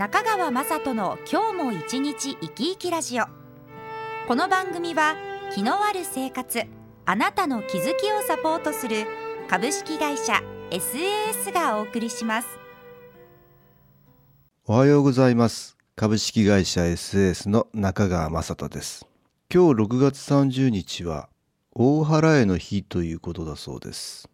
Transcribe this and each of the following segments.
中川雅人の今日も一日生き生きラジオ。この番組は気のある生活あなたの気づきをサポートする株式会社 SAS がお送りします。おはようございます。株式会社 SAS の中川雅人です。今日6月30日は大払えの日ということだそうです。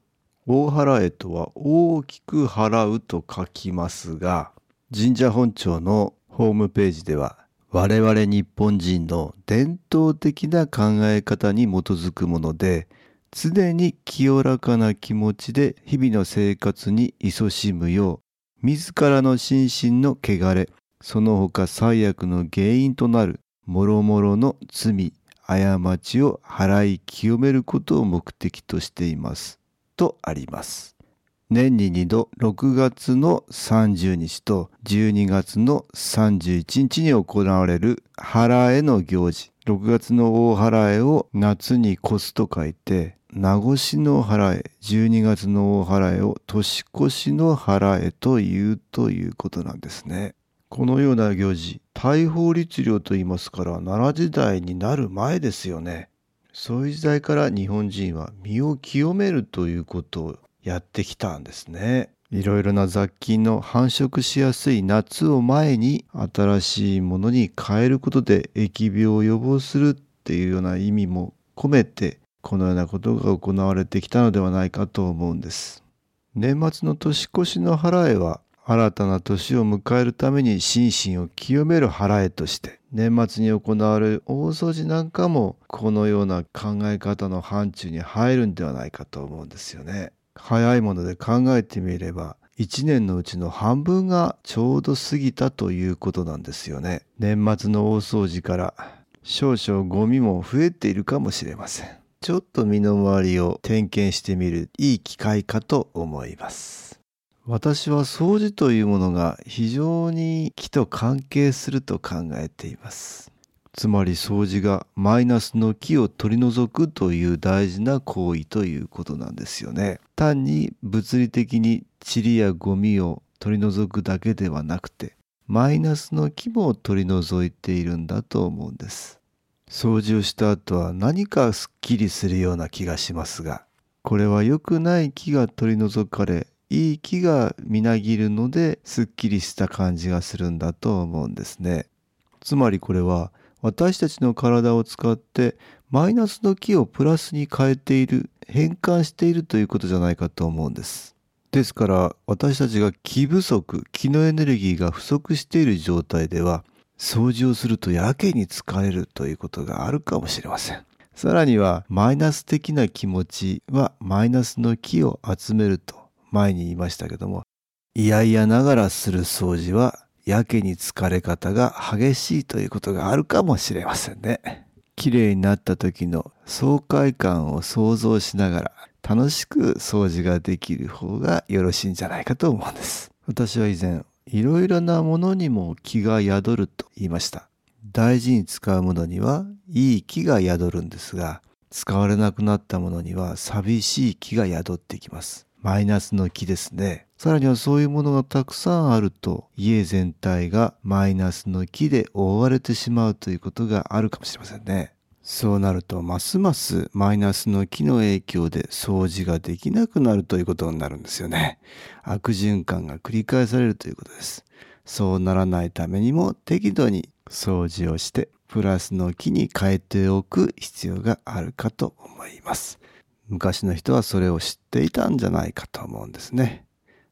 大払えとは大きく払うと書きますが神社本庁のホームページでは我々日本人の伝統的な考え方に基づくもので常に清らかな気持ちで日々の生活に勤しむよう自らの心身の汚れその他最悪の原因となる諸々の罪過ちを払い清めることを目的としています。とあります。年に2度6月の30日と12月の31日に行われる払えの行事。6月の大払えを夏に越すと書いて名越の払え12月の大払えを年越しの払えというということなんですね。このような行事大法律令と言いますから奈良時代になる前ですよね。そういう時代から日本人は身を清めるということをやってきたんですね。いろいろな雑菌の繁殖しやすい夏を前に新しいものに変えることで疫病を予防するっていうような意味も込めてこのようなことが行われてきたのではないかと思うんです。年末の年越しの払えは新たな年を迎えるために心身を清める払えとして年末に行われる大掃除なんかもこのような考え方の範疇に入るんではないかと思うんですよね。早いもので考えてみれば1年のうちの半分がちょうど過ぎたということなんですよね。年末の大掃除から少々ゴミも増えているかもしれません。ちょっと身の回りを点検してみるいい機会かと思います。私は掃除というものが非常に木と関係すると考えています。つまり掃除がマイナスの木を取り除くという大事な行為ということなんですよね。単に物理的に塵やゴミを取り除くだけではなくてマイナスの木も取り除いているんだと思うんです。掃除をした後は何かすっきりするような気がしますがこれは良くない木が取り除かれいい木がみなぎるのですっきりした感じがするんだと思うんですね。つまりこれは私たちの体を使ってマイナスの気をプラスに変えている変換しているということじゃないかと思うんです。ですから私たちが気不足気のエネルギーが不足している状態では掃除をするとやけに疲れるということがあるかもしれません。さらにはマイナス的な気持ちはマイナスの気を集めると前に言いましたけども嫌々ながらする掃除はやけに疲れ方が激しいということがあるかもしれませんね。綺麗になった時の爽快感を想像しながら楽しく掃除ができる方がよろしいんじゃないかと思うんです。私は以前いろいろなものにも気が宿ると言いました。大事に使うものにはいい気が宿るんですが使われなくなったものには寂しい気が宿ってきます。マイナスの気ですね。さらにはそういうものがたくさんあると家全体がマイナスの木で覆われてしまうということがあるかもしれませんね。そうなるとますますマイナスの木の影響で掃除ができなくなるということになるんですよね。悪循環が繰り返されるということです。そうならないためにも適度に掃除をしてプラスの木に変えておく必要があるかと思います。昔の人はそれを知っていたんじゃないかと思うんですね。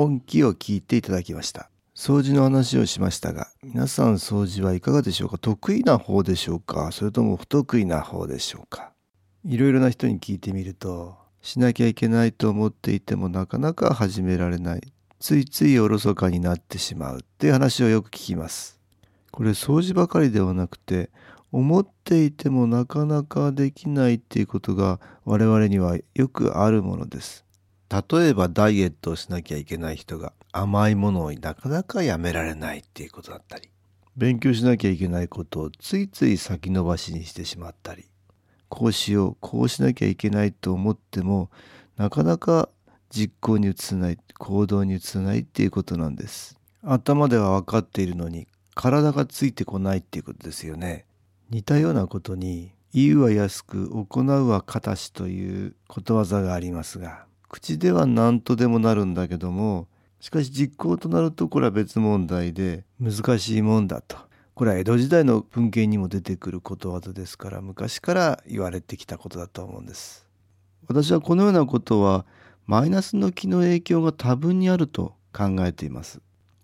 音気を聞いていただきました。掃除の話をしましたが皆さん掃除はいかがでしょうか？得意な方でしょうか？それとも不得意な方でしょうか？いろいろな人に聞いてみるとしなきゃいけないと思っていてもなかなか始められない。ついついおろそかになってしまうっていう話をよく聞きます。これ掃除ばかりではなくて思っていてもなかなかできないっていうことが我々にはよくあるものです。例えばダイエットをしなきゃいけない人が甘いものをなかなかやめられないっていうことだったり勉強しなきゃいけないことをついつい先延ばしにしてしまったりこうしようこうしなきゃいけないと思ってもなかなか実行に移せない行動に移せないっていうことなんです。頭では分かっているのに体がついてこないっていうことですよね。似たようなことに言うは安く行うは形ということわざがありますが口では何とでもなるんだけどもしかし実行となるとこれは別問題で難しいもんだと。これは江戸時代の文献にも出てくることわざですから昔から言われてきたことだと思うんです。私はこのようなことはマイナスの気の影響が多分にあると考えています。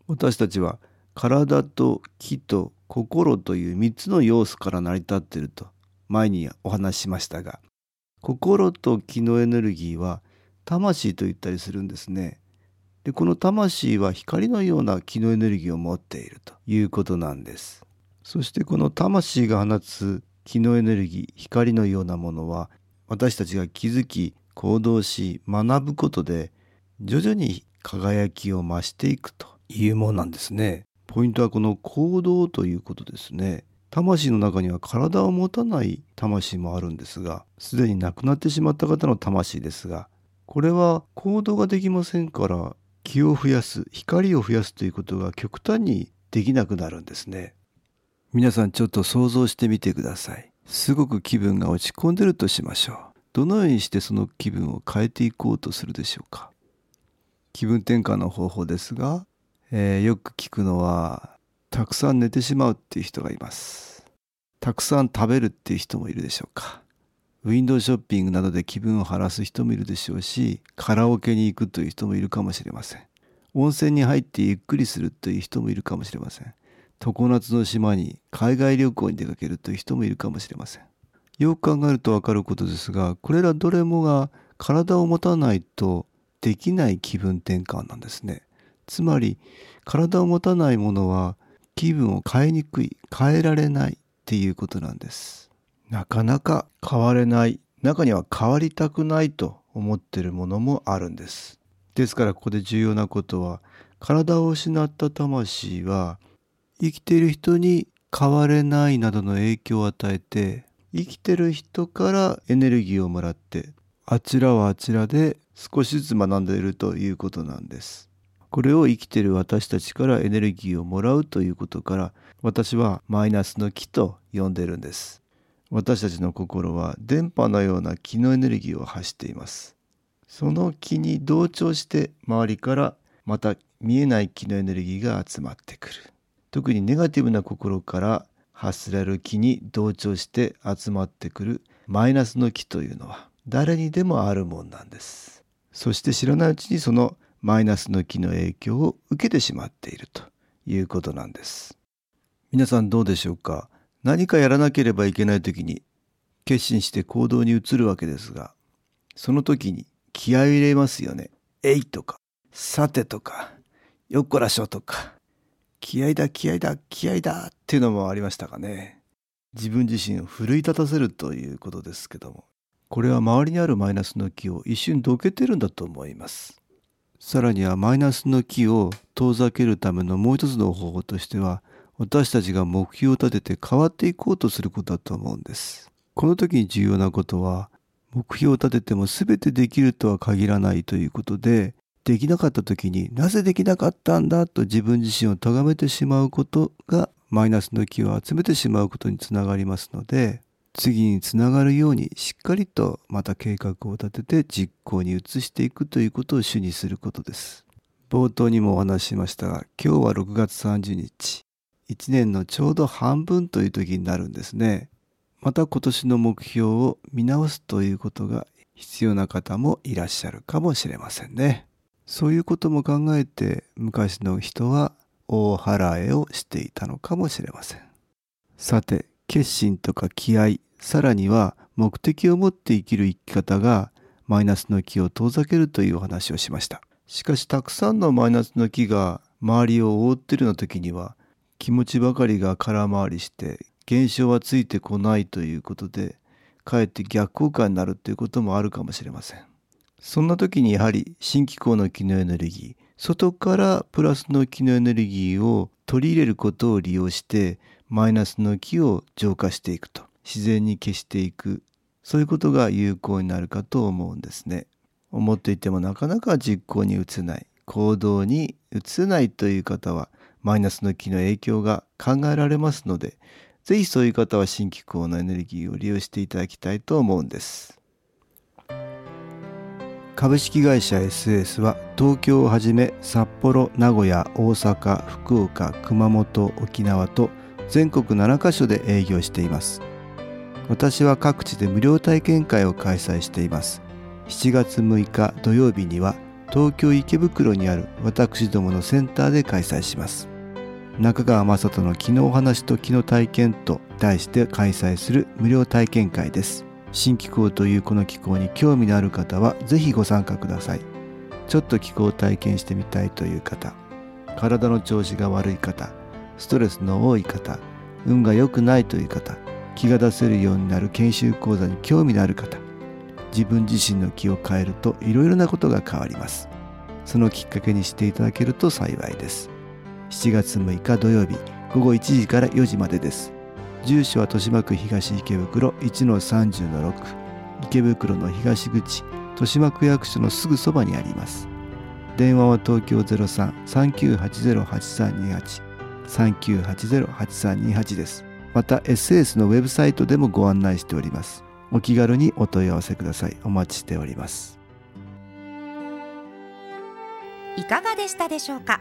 私たちは体と気と心という3つの要素から成り立っていると前にお話ししましたが心と気のエネルギーは魂と言ったりするんですね。でこの魂は光のような気のエネルギーを持っているということなんです。そしてこの魂が放つ気のエネルギー光のようなものは私たちが気づき行動し学ぶことで徐々に輝きを増していくというものなんですね。ポイントはこの行動ということですね。魂の中には体を持たない魂もあるんですがすでに亡くなってしまった方の魂ですがこれは行動ができませんから気を増やす光を増やすということが極端にできなくなるんですね。皆さんちょっと想像してみてください。すごく気分が落ち込んでるとしましょう。どのようにしてその気分を変えていこうとするでしょうか。気分転換の方法ですが、えー、よく聞くのはたくさん寝てしまうっていう人がいます。たくさん食べるっていう人もいるでしょうか。ウィンドウショッピングなどで気分を晴らす人もいるでしょうしカラオケに行くという人もいるかもしれません。温泉に入ってゆっくりするという人もいるかもしれません。常夏の島に海外旅行に出かけるという人もいるかもしれません。よく考えるとわかることですがこれらどれもが体を持たないとできない気分転換なんですね。つまり体を持たないものは気分を変えにくい変えられないっていうことなんです。なかなか変われない中には変わりたくないと思ってるものもあるんです。ですからここで重要なことは体を失った魂は生きている人に変われないなどの影響を与えて生きてる人からエネルギーをもらってあちらはあちらで少しずつ学んでいるということなんです。これを生きている私たちからエネルギーをもらうということから私はマイナスの木と呼んでるんです。私たちの心は電波のような気のエネルギーを発しています。その気に同調して周りからまた見えない気のエネルギーが集まってくる。特にネガティブな心から発せられる気に同調して集まってくる。マイナスの気というのは誰にでもあるもんなんです。そして知らないうちにそのマイナスの気の影響を受けてしまっているということなんです。皆さんどうでしょうか？何かやらなければいけない時に決心して行動に移るわけですが、その時に気合を入れますよね。えいとか、さてとか、よっこらしょとか、気合だ気合だ気合だっていうのもありましたかね。自分自身を奮い立たせるということですけども、これは周りにあるマイナスの気を一瞬どけてるんだと思います。さらにはマイナスの気を遠ざけるためのもう一つの方法としては、私たちが目標を立てて変わっていこうとすることだと思うんです。この時に重要なことは、目標を立てても全てできるとは限らないということで、できなかった時になぜできなかったんだと自分自身を咎めてしまうことがマイナスの気を集めてしまうことにつながりますので、次につながるようにしっかりとまた計画を立てて実行に移していくということを主にすることです。冒頭にもお話ししましたが、今日は6月30日。1年のちょうど半分という時になるんですね。また今年の目標を見直すということが必要な方もいらっしゃるかもしれませんね。そういうことも考えて昔の人は大払えをしていたのかもしれません。さて、決心とか気合、さらには目的を持って生きる生き方がマイナスの気を遠ざけるというお話をしました。しかしたくさんのマイナスの気が周りを覆っているような時には気持ちばかりが空回りして現象はついてこないということでかえって逆効果になるということもあるかもしれません。そんな時にやはり新機構の気のエネルギー外からプラスの気のエネルギーを取り入れることを利用してマイナスの気を浄化していくと自然に消していくそういうことが有効になるかと思うんですね。思っていてもなかなか実行に移せない行動に移せないという方はマイナスの気の影響が考えられますので是非そういう方は新機構のエネルギーを利用していただきたいと思うんです。株式会社 SS は東京をはじめ札幌名古屋大阪福岡熊本沖縄と全国7カ所で営業しています。私は各地で無料体験会を開催しています。7月6日土曜日には東京池袋にある私どものセンターで開催します。中川雅人の昨日お話と昨日体験と題して開催する無料体験会です。新気候というこの気候に興味のある方はぜひご参加ください。ちょっと気候を体験してみたいという方体の調子が悪い方ストレスの多い方運が良くないという方気が出せるようになる研修講座に興味のある方自分自身の気を変えるといろいろなことが変わります。そのきっかけにしていただけると幸いです。7月6日土曜日午後1時から4時までです。住所は豊島区東池袋1-30-6池袋の東口豊島区役所のすぐそばにあります。電話は東京03-3980-8328 3980-8328です。また SS のウェブサイトでもご案内しております。お気軽にお問い合わせください。お待ちしております。いかがでしたでしょうか？